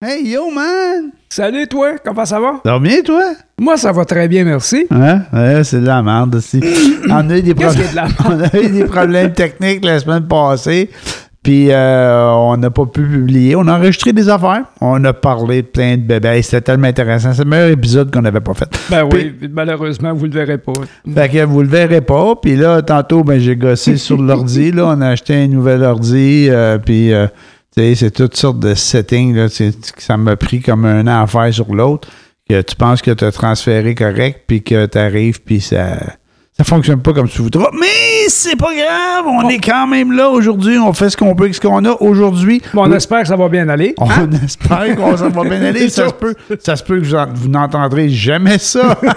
Hey, yo, man! Salut, toi, comment ça va? Ça va bien, toi? Moi, ça va très bien, merci. Hein? Ouais, c'est de la merde aussi. On a eu des, problèmes- qui est de la on a eu des problèmes techniques la semaine passée. Puis euh, on n'a pas pu publier. On a enregistré des affaires. On a parlé de plein de bébés. C'était tellement intéressant. C'est le meilleur épisode qu'on n'avait pas fait. Ben oui, malheureusement, vous le verrez pas. Fait que vous le verrez pas. Puis là, tantôt, ben, j'ai gossé sur l'ordi. Là, on a acheté un nouvel ordi. euh, puis, euh, c'est toutes sortes de settings. Là, ça m'a pris comme un an à faire sur l'autre. Que tu penses que tu as transféré correct, puis que tu arrives, puis ça. Ça fonctionne pas comme tu voudras. Mais c'est pas grave. On est quand même là aujourd'hui. On fait ce qu'on peut avec ce qu'on a aujourd'hui. Bon, on Oui. espère que ça va bien aller. On espère qu'on ça va bien aller. Ça se peut, ça se peut que vous, en- vous n'entendrez jamais ça.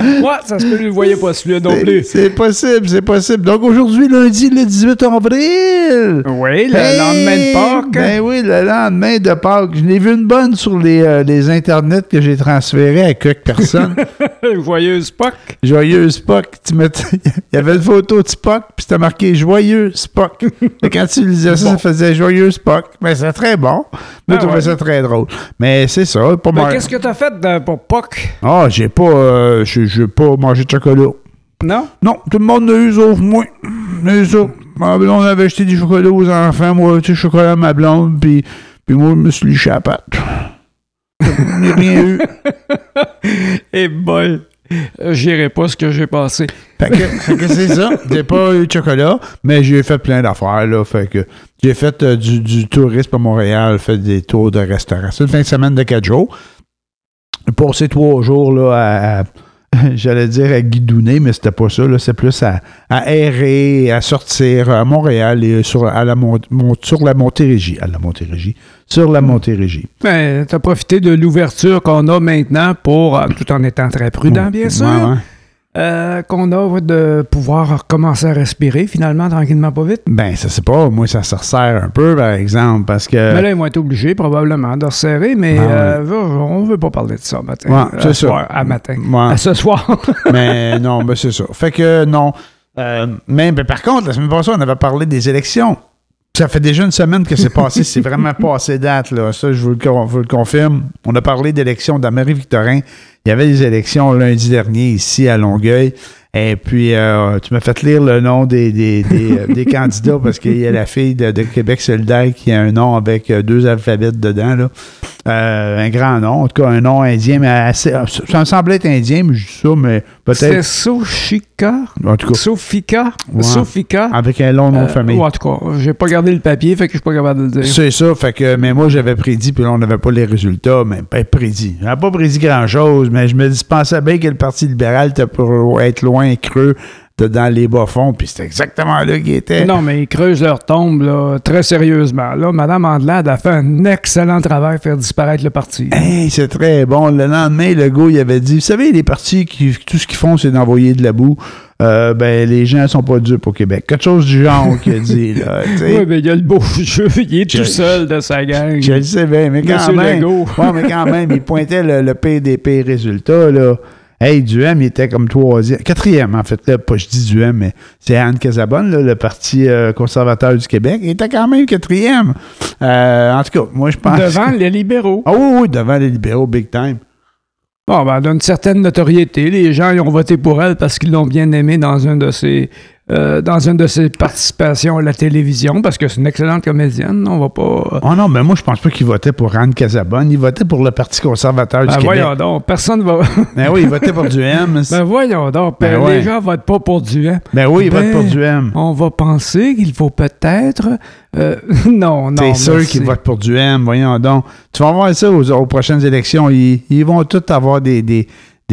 Ouais, ça se peut que vous ne voyez pas celui-là non plus. C'est possible, c'est possible. Donc aujourd'hui, lundi, le 18 avril. Oui, le Hey! lendemain de Pâques. Ben oui, le lendemain de Pâques. Je n'ai vu une bonne sur les, euh, les internets que j'ai transférés à quelques personnes. Joyeuse Pâques. Joyeuse Spock. Tu Il y avait une photo de Spock, puis c'était marqué Joyeux Spock. Et quand tu lisais ça, ça faisait Joyeux Spock. Mais c'est très bon. Mais Ah je trouvais ouais. ça très drôle. Mais c'est ça. Pas Mais qu'est-ce que tu as fait de- pour Pâques? Ah, j'ai pas, euh, j'ai pas mangé de chocolat. Non? Non, tout le monde l'a eu sauf moi. Eu ça. Ma blonde avait acheté des chocolats aux enfants, moi, tu sais, chocolat à ma blonde, puis, puis moi, je me suis liché à la patte. Je n'ai rien eu. Eh boy, euh, j'irai pas ce que j'ai passé. Fait que, fait que c'est ça. J'ai pas eu de chocolat, mais j'ai fait plein d'affaires, là. Fait que j'ai fait euh, du, du tourisme à Montréal, fait des tours de restaurants. C'est une fin de semaine de quatre jours. J'ai passé trois jours, là, à, à- J'allais dire à guidouner, mais c'était pas ça. C'est plus à, à errer, à sortir à Montréal et sur, à la, Mont- Mont- sur la Montérégie. À la Montérégie. Sur la Montérégie. Ben, t'as profité de l'ouverture qu'on a maintenant pour, euh, tout en étant très prudent, bien sûr, Ouais, ouais. Euh, qu'on a de pouvoir recommencer à respirer finalement, tranquillement, pas vite. Ben, ça c'est pas. Moi, ça se resserre un peu, par exemple, parce que. Mais là, ils vont être obligés probablement de resserrer, mais Ah ouais. euh, on veut pas parler de ça matin. Ouais, à c'est ça. soir, à matin. Ouais. À ce soir. Mais non, ben c'est ça. Fait que non. Euh, mais ben, par contre, la semaine passée, on avait parlé des élections. Ça fait déjà une semaine que c'est passé. c'est vraiment passé date, là. Ça, je vous le, confirme. On a parlé d'élections d'Amérique-Victorin. Il y avait des élections lundi dernier ici à Longueuil. Et puis, euh, tu m'as fait lire le nom des, des, des, euh, candidats parce qu'il y a la fille de, Québec solidaire qui a un nom avec euh, deux alphabets dedans. Là. Un grand nom, en tout cas un nom indien, mais assez, ça me semblait être indien, mais je dis ça, mais C'est peut-être. Sochika? En tout cas, Sofika? Ouais. Sofika? avec un long nom de Euh, famille. en tout cas, j'ai pas gardé le papier, fait que je suis pas capable de le dire. C'est ça, fait que, mais moi j'avais prédit, puis là on n'avait pas les résultats, mais ben prédit. J'avais pas prédit grand-chose, mais je me dis, pensais bien que le Parti libéral était pour être loin, creux, de- dans les bas-fonds, puis c'était exactement là qu'il était. Non, mais ils creusent leur tombe là, très sérieusement. Là, Mme Andelade a fait un excellent travail à faire disparaître le parti. Hey, c'est très bon. Le lendemain, le gars, il avait dit, vous savez, les partis, qui, tout ce qu'ils font, c'est d'envoyer de la boue. Euh, ben, les gens sont pas dupes au Québec. Quelque chose du genre qu'il a dit, là. Oui, mais il y a le beau jeu. Il est Je- tout seul de sa gang. Je le sais bien, mais quand Monsieur même. Ouais, mais quand même, il pointait le, le PDP résultat, là. Hey, Duhem, il était comme troisième. Quatrième, en fait. Là, pas je dis Duhem, mais c'est Anne Casabonne, là, le Parti euh, conservateur du Québec. Il était quand même quatrième. Euh, en tout cas, moi, je pense. Devant les libéraux. Ah oui, oui, devant les libéraux, big time. Bon, ben, elle a une certaine notoriété. Les gens ils ont voté pour elle parce qu'ils l'ont bien aimée dans un de ses, euh, dans une de ses participations à la télévision, parce que c'est une excellente comédienne. On va pas. Oh non, mais moi, je pense pas qu'il votait pour Anne Casabonne. Il votait pour le Parti conservateur Ben, du Québec. voyons donc, personne va. Ben oui, il votait pour Duhem. ben voyons donc, Ben ben, ouais. les gens votent pas pour Duhem. Ben oui, il vote Ben, pour Duhem. On va penser qu'il faut peut-être. euh, non, non. C'est sûr qu'ils votent pour Duhem, voyons donc. Tu vas voir ça aux, aux prochaines élections. Ils, ils vont tous avoir des, des,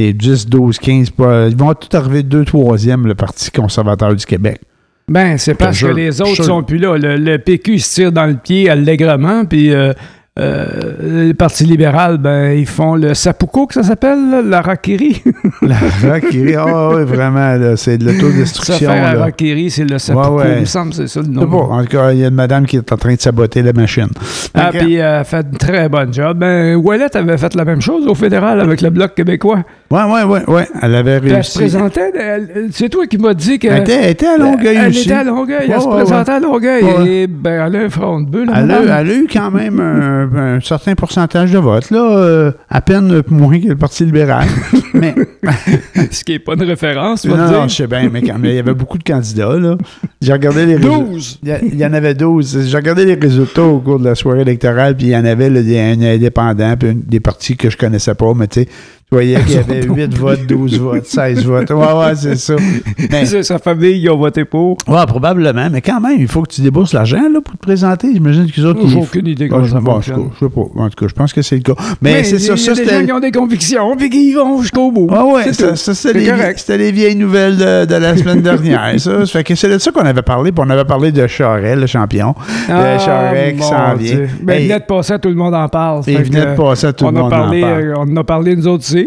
des 10, 12, 15. pas- Ils vont tous arriver 2 3e, le Parti conservateur du Québec. Ben, c'est parce que les autres sont plus là. Le, le PQ se tire dans le pied allègrement, puis euh, euh, le Parti libéral, ben, ils font le Sapuko, que ça s'appelle, la Rakiri. La Rakiri, ah oui, vraiment, là, c'est de Ça l'autodestruction. la. Rakiri, c'est le Ouais, ouais. il me semble, c'est ça le nom. En tout cas, il y a une madame qui est en train de saboter la machine. Ah, puis elle a fait une très bonne job. Ben, Ouellette avait fait la même chose au fédéral avec le Bloc québécois. Ouais, ouais, ouais, ouais. Elle avait Puis elle se réussi. présentait, elle- c'est toi qui m'as dit que... Elle était, elle était à Longueuil elle aussi. était à Longueuil, elle se ouais, présentait à Longueuil. Et ben, elle a un front de bulle. Elle elle a eu quand même un un, certain pourcentage de vote, là, euh, à peine moins que le Parti libéral. mais, Ce qui n'est pas une référence, non, je sais bien, mais quand même, il y avait beaucoup de candidats, là. J'ai regardé les résultats. 12! Il y, en avait 12. J'ai regardé les résultats au cours de la soirée électorale, puis il y en avait là, des un indépendant, puis des partis que je connaissais pas, mais tu sais, tu voyais qu'il y avait 8 votes, 12 votes, 16 votes. Ouais, ouais, c'est ça. Mais, C'est sa famille, ils ont voté pour. ouais, probablement, mais quand même, il faut que tu débourses l'argent là, pour te présenter. J'imagine qu'ils autres. J'ai aucune idée Ah, comment ça bon, je, sais pas. En tout cas, je pense que c'est le cas. Mais, c'est il y ça, a ça des gens c'était. qui ont des convictions, puis qui vont jusqu'au bout. Ah ouais, ça, ça, c'était C'est les, correct. c'était les vieilles nouvelles de, de la semaine dernière. Ça, ça fait que c'est de ça qu'on avait parlé, puis on avait parlé de Charest, le champion. Ah, Charest qui s'en vient. Ben, Hey, il venait de passer, tout le monde en parle. il venait de passer tout le a monde en parle. euh, on en a parlé nous autres aussi.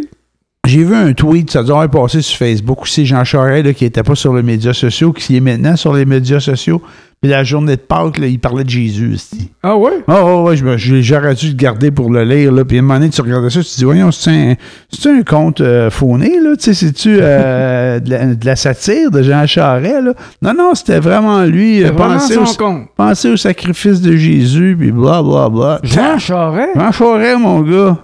J'ai vu un tweet, ça doit être passé sur Facebook aussi, Jean Charest, là, qui n'était pas sur les médias sociaux, qui est maintenant sur les médias sociaux. Puis la journée de Pâques, là, il parlait de Jésus. esti. Ah ouais? Ah oh, ouais, je me- je- j'aurais dû le garder pour le lire. Là. Puis à un moment donné, tu regardais ça, tu te dis, voyons, c'est un, un conte euh, fauné, là? Tu sais, c'est-tu euh, de, la, de la satire de Jean Charest, là? Non, non, c'était vraiment lui. euh, penser, au, penser au sacrifice de Jésus, puis bla, bla, bla. Jean Charest? Jean Charest, mon gars.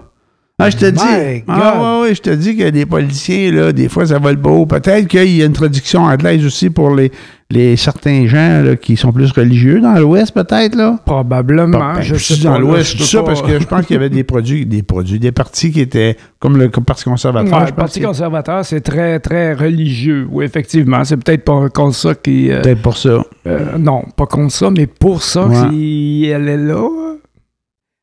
Ah, je te dis. Ah, ouais, ouais, je te dis que les policiers, là, des fois, ça va le beau. Peut-être qu'il y a une traduction anglaise aussi pour les, les certains gens là, qui sont plus religieux dans l'Ouest, peut-être, là. Probablement. Ben, je suis pas, dans l'Ouest, dis ça pas- parce que je pense qu'il y avait des produits, des produits, des partis qui étaient comme le Parti conservateur. Ouais, le Parti que- conservateur, c'est très, très religieux. Oui, effectivement. C'est peut-être pas contre ça qui. euh, Peut-être pour ça. euh, non, pas contre ça, mais pour ça Ouais. qu'elle est là.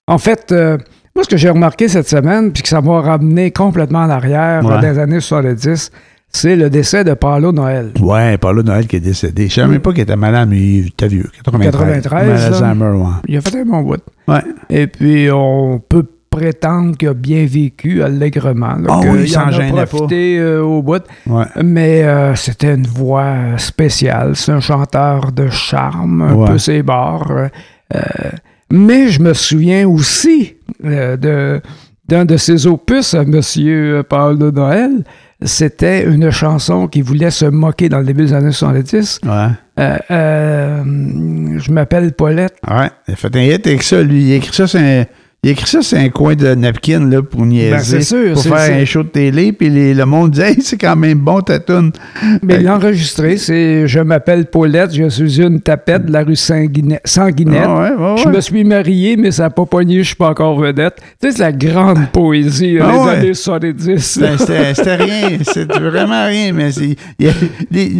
En fait, euh, moi, ce que j'ai remarqué cette semaine, puis que ça m'a ramené complètement en arrière Ouais. dans les années 70, c'est le décès de Paulo Noël. Ouais, Paulo Noël qui est décédé. Je savais même pas qu'il était malade, mais il était vieux. 93. 93, Mal là. Alzheimer, ouais. Il a fait un bon bout. Ouais. Et puis, on peut prétendre qu'il a bien vécu allègrement. là, Ah oui, il s'en gênait profité euh, au bout. Ouais. Mais euh, c'était une voix spéciale. C'est un chanteur de charme, un peu ses bords. euh, euh, mais je me souviens aussi euh, de, d'un de ses opus à M. Paul de Noël. C'était une chanson qui voulait se moquer dans le début des années 70. Ouais. Euh, euh, je m'appelle Paulette. Ouais. Il a fait un hit avec ça, lui. Il a écrit ça un, il a écrit ça sur un coin de napkin là, pour niaiser. Ben, c'est sûr, Pour c'est- faire c'est- un show de télé, puis les- le monde dit Hey, c'est quand même bon ta toune. Mais Hey. l'enregistré, c'est Je m'appelle Paulette, je suis une tapette de la rue Sanguinet- Sanguinette. Ah ouais, ouais, Je me suis marié, mais ça n'a pas pogné, je suis pas encore vedette. Tu sais, c'est la grande poésie là, Ah ouais. années 70. C'était- C'était rien, c'était vraiment rien, mais c'est. les-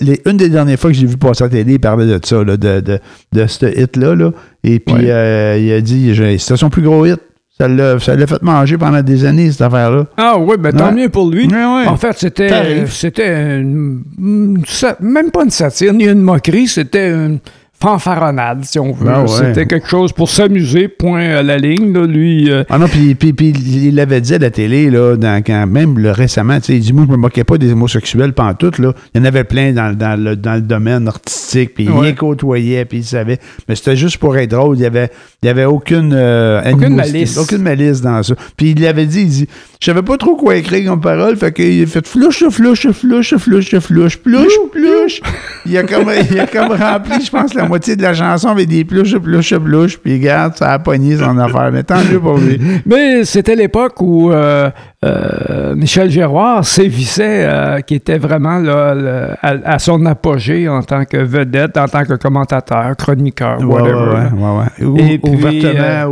les- une des dernières fois que j'ai vu passer à la télé, il parlait de ça, là, de, de, de ce hit-là. Là. Et puis, Ouais. euh, il a dit c'était son plus gros hit. Ça l'a fait manger pendant des années, cette affaire-là. Ah oui, ben tant Ouais. mieux pour lui. Ouais. En fait, c'était c'était même pas une satire ni une moquerie, c'était une fanfaronnade, si on veut. Ben ouais. C'était quelque chose pour s'amuser, point à la ligne. Là, lui, euh, Ah non, puis, il l'avait dit à la télé, là, dans, quand même le, récemment, il dit, moi, je me moquais pas des homosexuels pantoute, là. Il y en avait plein dans, dans, le, dans le domaine artistique, puis il Ouais. les côtoyait, puis il savait. Mais c'était juste pour être drôle. Il y avait, il avait aucune, euh, Aucune malice. Aucune malice dans ça. Puis il l'avait dit, il dit, je savais pas trop quoi écrire comme parole, fait qu'il a fait flouche, flouche, flouche, flouche, flouche, plouche, plouche. Il a comme, il a comme rempli, je pense, la moitié de la chanson avec des plouches, plouche, plouche, puis regarde, ça a pogné son affaire. Mais tant mieux pour lui. Mais c'était l'époque où euh, euh, Michel Géroir sévissait, euh, qui était vraiment là, le- à, à son apogée en tant que vedette, en tant que commentateur, chroniqueur, Ouais, whatever. ouais, ouais, Et ouvertement,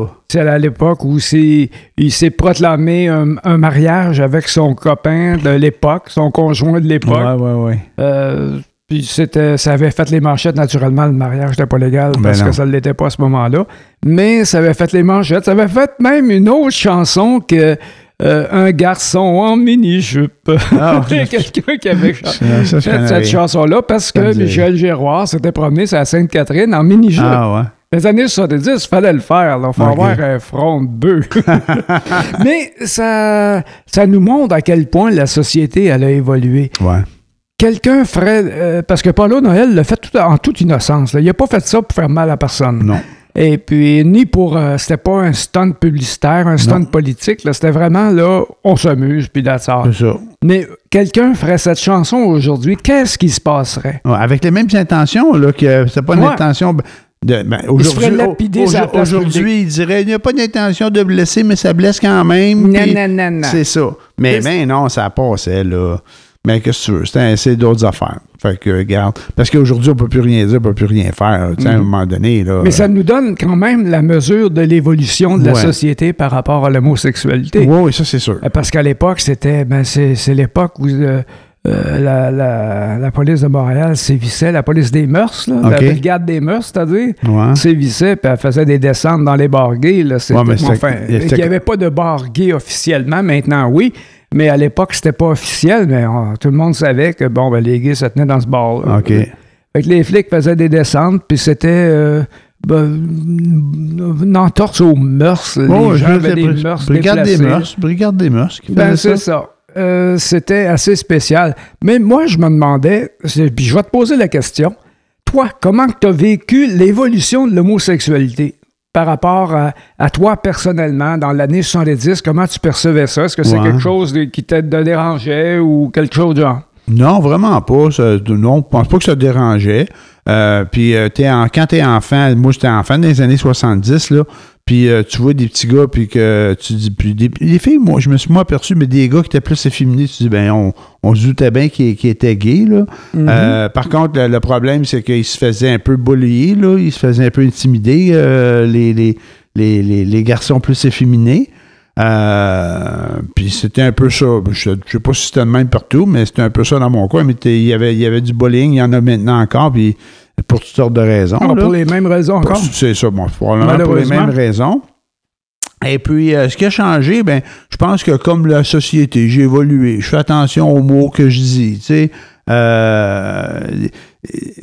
ou... C'est à l'époque où il s'est proclamé un, un mariage avec son copain de l'époque, son conjoint de l'époque. ouais, ouais, ouais. Puis c'était, ça avait fait les manchettes naturellement, le mariage n'était pas légal Ben parce non. que ça ne l'était pas à ce moment-là. Mais ça avait fait les manchettes. Ça avait fait même une autre chanson que euh, Un garçon en mini-jupe. Ah, Il y a quelqu'un qui avait fait cette chanson-là parce que Michel Géroir s'était promené sur la Sainte-Catherine en mini-jupe. Ah, ouais. Les années 70, il fallait le faire. Il faut avoir un front de bœuf. Mais ça, ça nous montre à quel point la société elle a évolué. Ouais. Quelqu'un ferait... euh, parce que Paulo Noël l'a fait tout- en toute innocence. là. Il n'a pas fait ça pour faire mal à personne. Non. Et puis, ni pour... euh, c'était pas un stunt publicitaire, un stunt politique. C'était vraiment, là, on s'amuse, puis that's all. C'est ça. Mais quelqu'un ferait cette chanson aujourd'hui, qu'est-ce qui se passerait? Ouais, avec les mêmes intentions, là, que c'est pas une Ouais. intention. de- ben, Il aujourd'hui, place aujourd'hui, il dirait il n'y a pas d'intention de blesser, mais ça blesse quand même. Non, non, non, non. C'est ça. Mais ben non, ça passait, là. Mais qu'est-ce que tu veux? C'est d'autres affaires. Fait que, regarde. Parce qu'aujourd'hui, on peut plus rien dire, on peut plus rien faire. À un moment donné, là. Mhm. Mais ça nous donne quand même la mesure de l'évolution de la société par rapport à l'homosexualité. Oui, oui, ça, c'est sûr. Euh, Parce qu'à l'époque, c'était ben, c'est, c'est l'époque où euh, euh, la, la- la police de Montréal sévissait, la police des mœurs, là, la brigade des mœurs, c'est-à-dire, Ouais. sévissait, puis elle faisait des descentes dans les bars gays. Là, c'était, Ouais, mais c'était- enfin, il n'y avait pas de bar gay officiellement, maintenant oui, mais à l'époque, c'était pas officiel, mais on- tout le monde savait que bon, ben, les gays se tenaient dans ce bar-là. OK. Fait que les flics faisaient des descentes, puis c'était euh, ben, une entorse aux mœurs. les Oh, gens je avaient des mœurs Brigade des mœurs. Brigade des mœurs qui Ben, c'est ça. Euh, c'était assez spécial. Mais moi, je me demandais, puis je vais te poser la question. Toi, comment tu as vécu l'évolution de l'homosexualité? Par rapport à, à toi personnellement dans l'année 70? Comment tu percevais ça? Est-ce que c'est Ouais. quelque chose de- qui te dérangeait ou quelque chose de genre? Non, vraiment pas. Ça- non, je pense pas que ça te dérangeait. Euh, puis euh, quand t'es enfant, moi j'étais enfant dans les années 70, là, puis euh, tu vois des petits gars, puis que tu dis, puis des, des filles, moi, je me suis moins aperçu, mais des gars qui étaient plus efféminés, tu dis, ben, on, on se doutait bien qu'ils étaient gays, là. Euh, par contre, le, le problème, c'est qu'ils se faisaient un peu bullier, là, ils se faisaient un peu intimider, euh, les, les, les, les, les garçons plus efféminés. Puis c'était un peu ça. Je ne sais pas si c'était le même partout, mais c'était un peu ça dans mon coin. Mais il y, avait, il y avait du bullying, il y en a maintenant encore, puis pour toutes sortes de raisons. Ah, pour les mêmes raisons encore? C'est ça, bon, probablement pour les mêmes raisons. Et puis, euh, ce qui a changé, ben, je pense que comme la société, j'ai évolué. Je fais attention aux mots que je dis. Tu sais, Euh,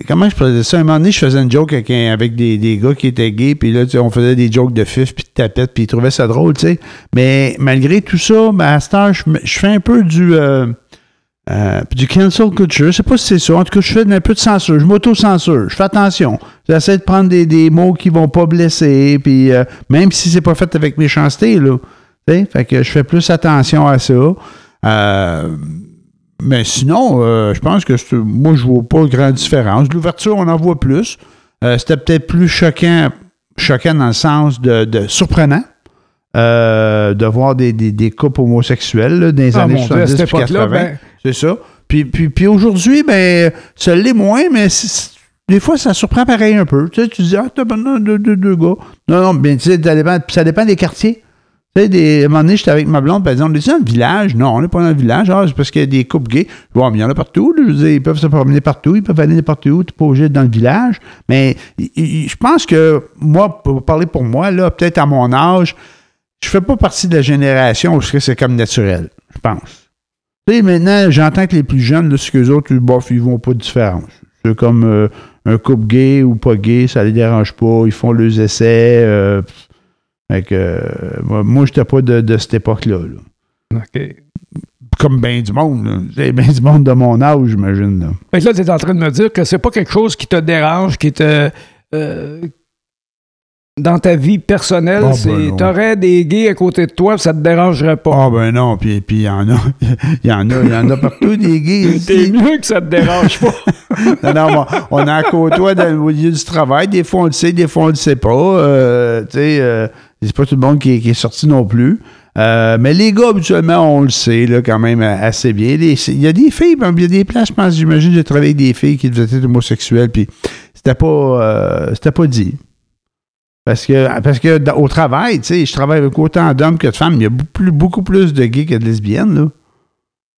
comment je faisais ça? Un moment donné, je faisais une joke avec, un- avec des, des gars qui étaient gays, puis là, tu sais, on faisait des jokes de fif, puis de tapette, puis ils trouvaient ça drôle, tu sais. Mais malgré tout ça, ben, à cette heure, je fais un peu du... euh, euh, du cancel culture, je sais pas si c'est ça. En tout cas, je fais un peu de censure. Je m'auto-censure. Je fais attention. J'essaie de prendre des, des mots qui vont pas blesser. Puis euh, même si c'est pas fait avec méchanceté, là. Fait que je fais plus attention à ça. Euh, mais sinon, je pense que moi, je vois pas grande différence. L'ouverture, on en voit plus. C'était peut-être plus choquant, choquant dans le sens de, de surprenant. Euh, de voir des, des, des couples homosexuels là, dans les Ah, années mon Dieu, à 70 cette puis époque-là, 80. ben, C'est ça. Puis, puis, puis aujourd'hui, ben, ça l'est moins, mais des fois, ça surprend pareil un peu. Tu sais, tu dis, ah, t'as deux, deux, deux gars. Non, non, bien, tu sais, ça dépend, ça dépend des quartiers. Tu sais, des, à un moment donné, j'étais avec ma blonde, puis elle dit, on est dans le village? Non, on n'est pas dans le village. Ah, c'est parce qu'il y a des couples gays. Bon, mais il y en a partout. là. Je veux dire, ils peuvent se promener partout, ils peuvent aller n'importe où, tu pas obligé dans le village. Mais je pense que, moi, pour parler pour moi, là, peut-être à mon âge, je fais pas partie de la génération où c'est comme naturel, je pense. Tu sais, maintenant, j'entends que les plus jeunes, là, c'est qu'eux autres, bof, ils vont pas de différence. C'est comme euh, un couple gay ou pas gay, ça les dérange pas, ils font leurs essais. euh, fait que, euh, moi, j'étais pas de, de cette époque-là. là. OK. Comme bien du monde. là. C'est bien du monde de mon âge, j'imagine. là. Là, tu es en train de me dire que c'est pas quelque chose qui te dérange, qui te. euh, dans ta vie personnelle, ben non. t'aurais des gays à côté de toi, ça te dérangerait pas. Ah ben non, puis puis il y en a. Il y en a, il y en a partout des gays. T'es mieux que ça te dérange pas. Non, non, on, on en côtoie dans le milieu du travail. Des fois, on le sait, des fois, on le sait pas. Euh, tu sais, euh, c'est pas tout le monde qui est, qui est sorti non plus. Euh, mais les gars, habituellement, on le sait là, quand même euh, assez bien. Il y a des filles, ben, il y a des places, je pense, j'imagine, j'ai travaillé avec des filles qui devaient être homosexuelles, puis c'était pas, c'était pas dit. Parce que, parce que au travail, tu sais, je travaille avec autant d'hommes que de femmes. Il y a beaucoup plus, de gays que de lesbiennes, là.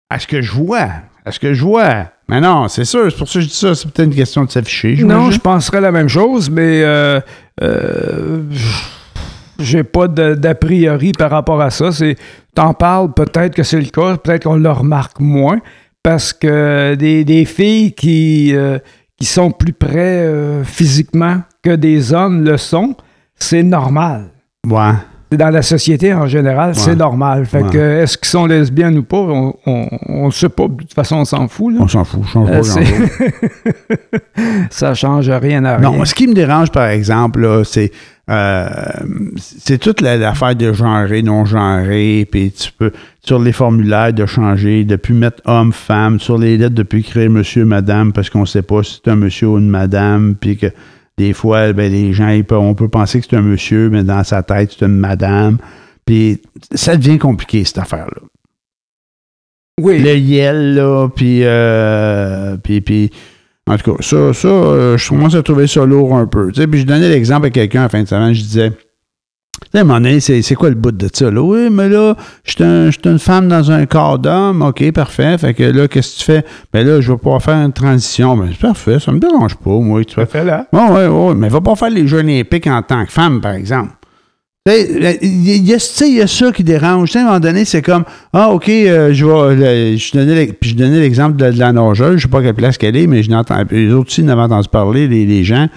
À ce que je vois. À ce que je vois. Mais non, c'est sûr, c'est pour ça que je dis ça. C'est peut-être une question de s'afficher. non, je penserais la même chose, mais euh, euh, j'ai pas d'a priori par rapport à ça. T'en parles, peut-être que c'est le cas, peut-être qu'on le remarque moins, parce que des, des filles qui, euh, qui sont plus près euh, physiquement que des hommes le sont, c'est normal. Ouais. Dans la société en général, c'est normal. Fait Ouais. que est-ce qu'ils sont lesbiennes ou pas, on, on, on le sait pas. De toute façon, on s'en fout. là. On s'en fout. Change Euh, pas ça change rien à rien. Non, ce qui me dérange, par exemple, là, c'est euh, c'est toute la- l'affaire de genré, non genré, puis tu peux, sur les formulaires, de changer, de plus mettre homme, femme, sur les lettres, de plus écrire monsieur, madame, parce qu'on ne sait pas si c'est un monsieur ou une madame, puis que des fois, ben, les gens, ils peuvent- on peut penser que c'est un monsieur, mais dans sa tête, c'est une madame. Puis ça devient compliqué, cette affaire-là. Oui. Le yel, là, puis, euh, puis, puis, en tout cas, ça, ça euh, je commence à trouver ça lourd un peu. Tu sais, puis je donnais l'exemple à quelqu'un à la fin de semaine, je disais, sais, à un moment donné, c'est, quoi le bout de ça? Là? Oui, mais là, je suis un- une femme dans un corps d'homme. OK, parfait. Fait que là, qu'est-ce que tu fais? Ben là, je vais pouvoir faire une transition. Ben, c'est parfait, ça me dérange pas, moi. Tu fais. Là. Oui, oui, oui, mais va pas faire les Jeux olympiques en tant que femme, par exemple. Il y, a- il y a ça qui dérange. À un moment donné, c'est comme Ah, OK, euh, je vais. le- je donnais l'ex- puis je donnais l'exemple de, de la nageuse, je sais pas quelle place qu'elle est, mais je n'entends. Les autres aussi n'avaient entendu parler, les, les gens.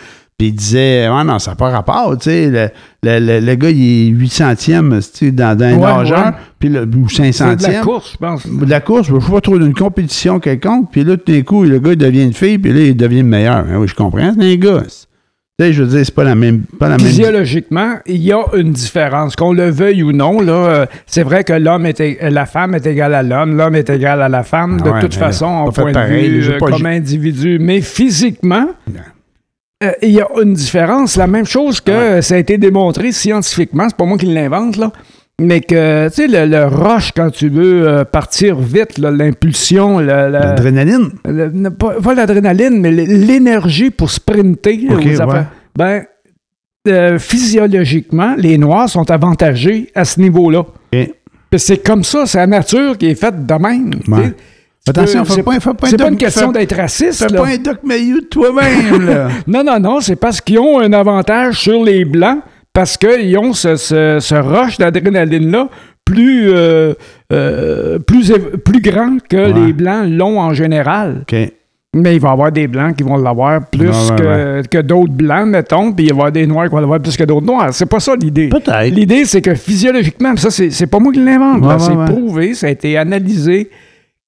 Puis ils disaient Ah non, ça n'a pas rapport. Tu sais, le, le, le- le gars, il est 800e tu sais, dans, dans un Ouais, nageur, ouais. puis le, ou C'est de 500e la course, je pense. de la course, je ne sais pas trop d'une compétition quelconque, puis là, tout d'un coup, le gars, il devient une fille, puis là, il devient le meilleur. Ben oui, je comprends, c'est un gars. Tu sais, je veux dire, c'est pas la même. Pas la même... Physiologiquement, il y a une différence. Qu'on le veuille ou non, là, euh, c'est vrai que l'homme est ég- la femme est égale à l'homme, l'homme est égal à la femme, Ah de ouais, toute façon, en point de pareil, vue, j'ai euh, pas- comme individu. Mais physiquement, euh, il y a une différence. La même chose que euh, ça a été démontré scientifiquement, c'est pas moi qui l'invente, là. Mais que, tu sais, le, le rush, quand tu veux euh, partir vite, l'impulsion, L'adrénaline? pas, pas l'adrénaline, mais l'énergie pour sprinter. Ok, aux affaires. ouais. Ben, euh, physiologiquement, les Noirs sont avantagés à ce niveau-là. C'est comme ça, c'est la nature qui est faite de même. Ouais. Attention, c'est- pas, pas une question d'être raciste. Fais là. pas un Doc Mayou de toi-même. Non, non, non, c'est parce qu'ils ont un avantage sur les Blancs, parce qu'ils ont ce, ce, ce rush d'adrénaline-là plus, euh, euh, plus, plus grand que Ouais. les Blancs l'ont en général. OK. Mais il va y avoir des blancs qui vont l'avoir plus ouais, que, que d'autres blancs, mettons, puis il va y avoir des noirs qui vont l'avoir plus que d'autres noirs. C'est pas ça l'idée. Peut-être. L'idée, c'est que physiologiquement, ça, c'est pas moi qui l'invente, Ouais, ouais, c'est prouvé, ça a été analysé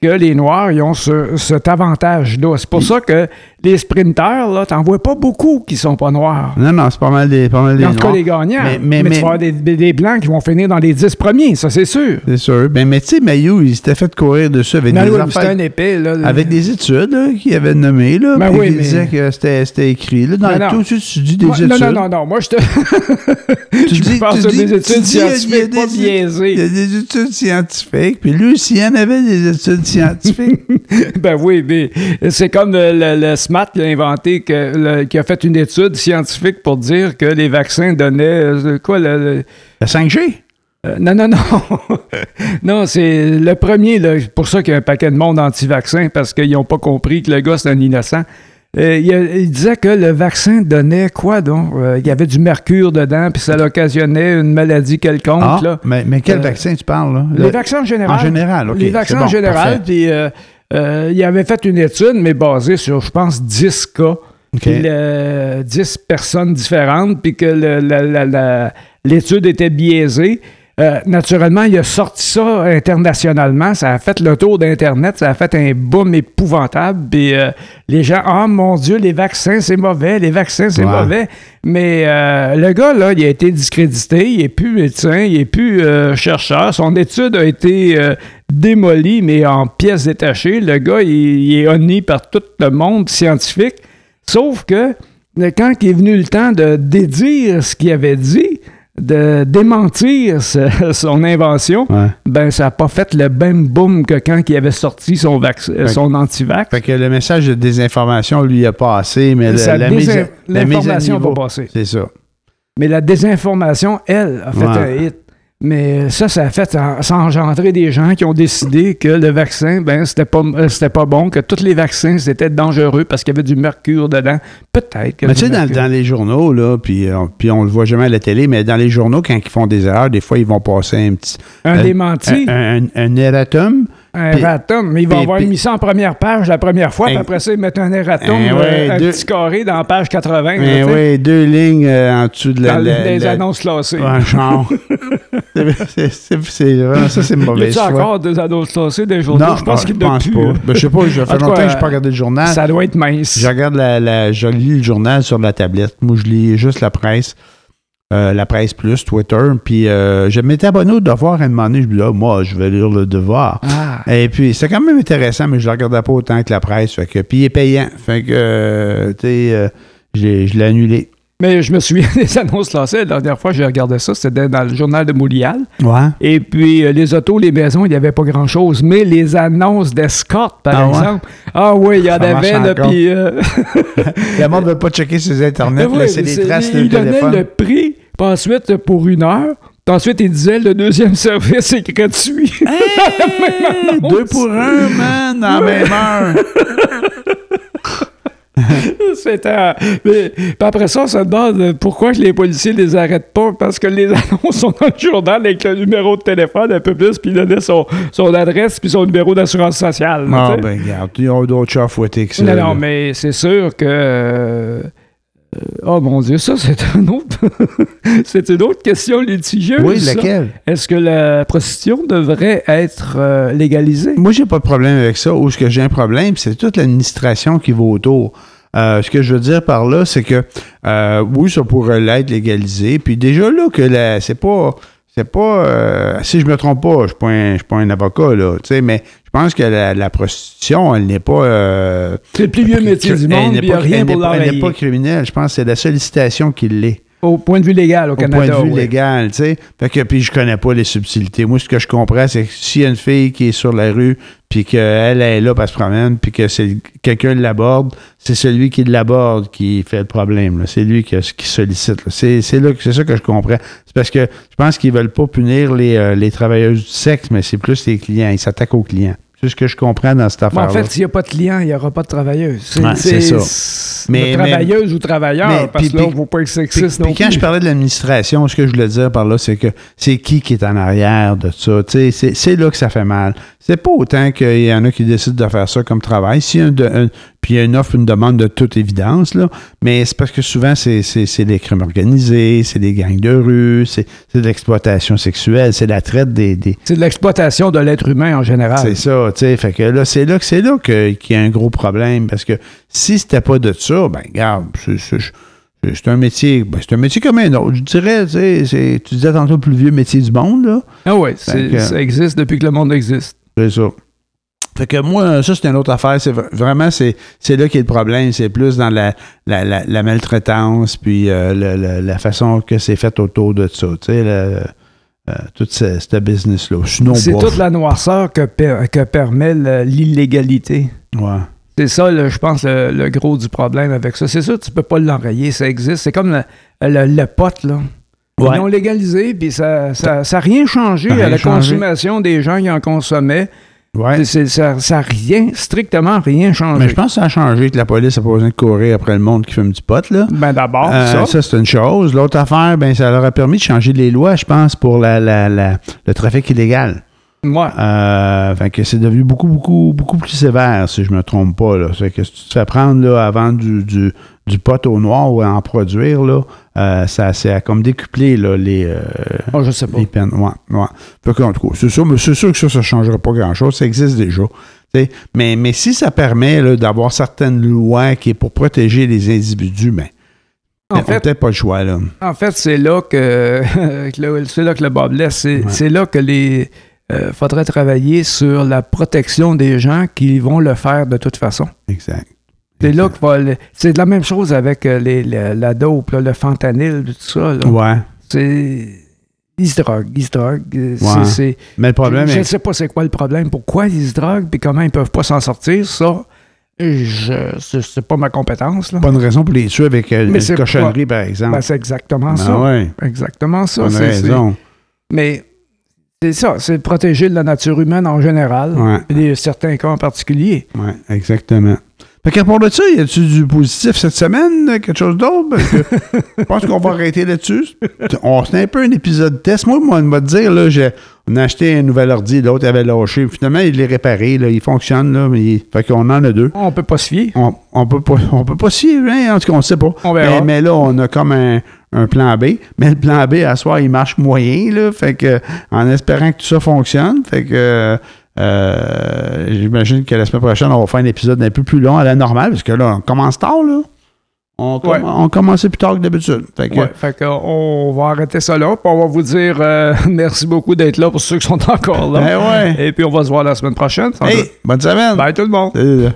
que les noirs, ils ont ce- cet avantage-là. C'est pour ça que les sprinteurs, là, t'en vois pas beaucoup qui sont pas noirs. Non, non, c'est pas mal des, pas mal des Dans le cas des gagnants. Mais- Mais, mais- tu mais- vas avoir des, des- blancs qui vont finir dans les 10 premiers, ça, c'est sûr. C'est sûr. Ben, mais tu sais, Mayou, il s'était fait courir dessus avec des oui, affaires- un épée, là. Avec des études là, qu'il avait nommées, là. Ben oui, il mais- disait que c'était c'était écrit. Là, dans Non, le non. tout, tu, tu dis des Moi- études. non, non, non, non. Moi, je te. Tu je dis- pense tu dis- des études dis, il y a scientifiques, des- pas Il y biaisées. a des études scientifiques, puis lui aussi, il en avait des études scientifiques. Ben oui, mais c'est comme le, le- le SMAT qui a inventé, que, le- qui a fait une étude scientifique pour dire que les vaccins donnaient. euh, quoi, le- le- La 5G? euh, non, non, non. non, c'est le premier, là, c'est pour ça qu'il y a un paquet de monde anti-vaccin, parce qu'ils n'ont pas compris que le gars, c'est un innocent. Euh, il, disait que le vaccin donnait quoi donc? Euh, il y avait du mercure dedans, puis ça occasionnait une maladie quelconque. Ah, là. mais, mais quel Euh, vaccin tu parles, là? Les Le- vaccins en général. En général, OK. Les vaccins bon, en général, puis il avait fait une étude, mais basée sur, je pense, 10 cas. Le- 10 personnes différentes, puis que l'étude était biaisée. Euh, naturellement, il a sorti ça internationalement. Ça a fait le tour d'Internet. Ça a fait un boom épouvantable. Puis euh, les gens, ah mon Dieu, les vaccins, c'est mauvais. Les vaccins, c'est Ouais. mauvais. Mais euh, le gars, là, il a été discrédité. Il n'est plus médecin. Il n'est plus chercheur. Son étude a été démolie, mais en pièces détachées. Le gars, il, il est honni par tout le monde scientifique. Sauf que quand il est venu le temps de dédire ce qu'il avait dit, de démentir ce- son invention, Ouais. ben ça n'a pas fait le même boom que quand il avait sorti son, euh, son antivax. Fait que le message de désinformation, lui, a passé, mais le- la, mise, à- la mise à L'information niveau, va passer. c'est ça. Mais la désinformation, elle, a fait Ouais. un hit. Mais ça, ça a fait en- ça a engendré des gens qui ont décidé que le vaccin, ben, c'était pas, euh, c'était pas bon, que tous les vaccins, c'était dangereux parce qu'il y avait du mercure dedans. Peut-être que Mais tu sais, dans, les journaux, là, puis, euh, puis on le voit jamais à la télé, mais dans les journaux, quand ils font des erreurs, des fois, ils vont passer un petit... un euh, démenti, Un, un- un erratum. un erratum. Mais il va puis- avoir mis ça en première page la première fois, puis Un- après ça, ils mettent un erratum, Eh euh, ouais, un deux- petit carré dans la page 80. là, Mais tu sais, oui, deux lignes euh, en dessous de la... dans la- les la- annonces classées. Ouais, genre. C'est- vraiment- ça, c'est Y mauvaise a-tu foi. encore des classées des journaux? Non, je pense ah, qu'il ne pense plus. pas. hein. Ben, je sais pas, En tout longtemps que je n'ai pas regardé le journal. Ça doit être mince. Je regarde la, la- je lis le journal sur la tablette. Moi, je lis juste la presse. euh, la presse plus, Twitter. Puis euh, je m'étais abonné au devoir à un moment donné. Je me dis, ah, moi, je vais lire le devoir. Ah. Et puis, c'est quand même intéressant, mais je ne le regardais pas autant que la presse. Fait que, puis, il est payant. Fait que, euh, tu sais, je je l'ai annulé. Mais je me souviens des annonces lancées. La dernière fois, j'ai regardé ça. C'était dans le journal de Moulial. Ouais. Et puis, euh, les autos, les maisons, il n'y avait pas grand-chose. Mais les annonces d'escorte, par Ah ouais? exemple. Ah oui, il y en Ça avait. là. Puis, euh, Le monde ne veut pas checker ses Internet, oui, laisser des traces il de donnait téléphone. le prix. Puis ensuite, pour une heure. Puis ensuite, il disait le deuxième service est gratuit. Hey, deux pour un, man, la même heure. C'était. Mais, puis après ça, on se demande euh, pourquoi les policiers les arrêtent pas? Parce que les annonces sont dans le journal avec le numéro de téléphone un peu plus, puis il donnait son, son adresse puis son numéro d'assurance sociale. là, Ah, ben, regarde, ils ont d'autres chats que ça. non, non, mais c'est sûr que. Euh, Oh mon Dieu, ça, c'est un autre. c'est une autre question litigieuse. Oui, laquelle? Est-ce que la prostitution devrait être euh, légalisée? Moi, j'ai pas de problème avec ça. Où ce que j'ai un problème, c'est toute l'administration qui va autour. Euh, ce que je veux dire par là, c'est que euh, oui, ça pourrait l'être légalisé. Puis déjà là que la- c'est pas. C'est pas. euh, si je me trompe pas, je suis pas un, je suis pas un avocat, là. Tu sais, mais je pense que la, la prostitution, elle n'est pas. euh, C'est le plus vieux métier du elle monde, n'est n'y a pas- rien elle n'est pour Elle n'est pas criminelle. Je pense que c'est la sollicitation qui l'est. Au point de vue légal au, Au Canada. point de vue oui. légal, tu sais. Fait que, puis je connais pas les subtilités. Moi, ce que je comprends, c'est que s'il y a une fille qui est sur la rue, puis qu'elle est là, puis elle se promène, puis que c'est quelqu'un l'aborde, c'est celui qui l'aborde qui fait le problème. C'est lui qui, qui sollicite. là. C'est c'est là que- c'est ça que je comprends. C'est parce que je pense qu'ils veulent pas punir les, euh, les travailleuses du sexe, mais c'est plus les clients. Ils s'attaquent aux clients. C'est ce que je comprends dans cette Mais affaire-là. en fait, s'il n'y a pas de client, il n'y aura pas de travailleuse. C'est Ouais, ça. Mais- travailleuse ou travailleur, mais- parce que là, ne faut pas être sexiste puis quand plus. je parlais de l'administration, ce que je voulais dire par là, c'est que c'est qui qui est en arrière de ça. C'est c'est là que ça fait mal. C'est pas autant qu'il y en a qui décident de faire ça comme travail. S'il y a un de- un- puis il y a une offre, une demande de toute évidence, là, mais c'est parce que souvent, c'est des crimes organisés, c'est des gangs de rue, c'est de l'exploitation sexuelle, c'est la traite des- des, C'est de l'exploitation de l'être humain en général. c'est ça, tu sais. Fait que là, c'est là que c'est là qu'il y a un gros problème. Parce que si c'était pas de ça, ben regarde, c'est- un métier. ben, c'est un métier comme un autre. Je dirais, tu sais, c'est- tu disais tantôt le plus vieux métier du monde, là. Ah oui, ça existe depuis que le monde existe. C'est ça. Fait que moi, ça, c'est une autre affaire. C'est vraiment, c'est c'est là qu'il y a le problème. C'est plus dans la, la, la, la maltraitance, puis euh, la façon que c'est fait autour de ça. Tu sais, le- euh, tout ce, ce business-là. C'est toute la noirceur que, per- que permet l'illégalité. Ouais. C'est ça, je pense, le, le gros du problème avec ça. C'est ça, tu peux pas l'enrayer, ça existe. C'est comme le, le, le pot, là. Ouais. Ils l'ont légalisé, puis ça n'a ça, ça rien changé Ça à la changé. consommation des gens qui en consommaient. Ouais. Ça n'a rien, strictement rien changé. Mais je pense que ça a changé, que la police n'a pas besoin de courir après le monde qui fume du pot, là. Ben d'abord, Euh, ça. c'est une chose. L'autre affaire, ben, ça leur a permis de changer les lois, je pense, pour la, la- la- le trafic illégal. Ouais. Euh, fait que c'est devenu beaucoup, beaucoup, beaucoup plus sévère, si je me trompe pas. Là. Fait que si tu te fais prendre là, vendre du, du, du pot au noir ou en produire, là, euh, ça, ça a comme décuplé là, les, euh, Oh, je sais pas. les peines. Ouais, ouais. Fait qu'en tout cas, c'est sûr, sûr que ça, ça ne changera pas grand-chose. Ça existe déjà. T'sais. Mais, mais si ça permet d'avoir certaines lois qui est pour protéger les individus, ben, En on n'a fait, peut-être pas le choix. Là. En fait, c'est là que, c'est là que le bas blesse. C'est, Ouais. c'est là que les euh, faudrait travailler sur la protection des gens qui vont le faire de toute façon. Exact. C'est là que va c'est la même chose avec euh, les, la, dope, là, le fentanyl, tout ça. là. Ouais. C'est ils se droguent, ils se droguent. euh, c'est- Ouais. c'est- Mais le problème je ne est sais pas c'est quoi le problème, pourquoi ils se droguent, puis comment ils peuvent pas s'en sortir. Ça, je, c'est, pas ma compétence. Là. pas une raison pour les tuer avec euh, Mais une c'est cochonnerie, par exemple. Ben, c'est exactement Ah ça. ouais. Exactement ça. C'est- raison. Mais c'est ça, c'est de protéger la nature humaine en général, Ouais. et certains cas en particulier. Oui, exactement. Fait qu'à part de ça, y a-tu du positif cette semaine? Quelque chose d'autre? Que je pense qu'on va arrêter là-dessus. On c'est un peu un épisode test. Moi, moi, on va te dire, là, j'ai- on a acheté un nouvel ordi, l'autre avait lâché. Finalement, il est réparé, là, il fonctionne, là, mais il- fait qu'on en a deux. On peut pas se fier. On, on peut pas, on peut pas s'y, hein, en tout cas, on sait pas. On verra. Mais, mais là, on a comme un, un plan B. Mais le plan B, à soir, il marche moyen, là. Fait que, en espérant que tout ça fonctionne, fait que, euh, j'imagine que la semaine prochaine, on va faire un épisode un peu plus long à la normale, parce que là, on commence tard, là. On, com- Ouais. on commençait plus tard que d'habitude. Fait que, Ouais, fait que on va arrêter ça là, puis on va vous dire euh, merci beaucoup d'être là pour ceux qui sont encore là. ben ouais. Et puis on va se voir la semaine prochaine. Hey, bonne semaine. Bye tout le monde. Salut.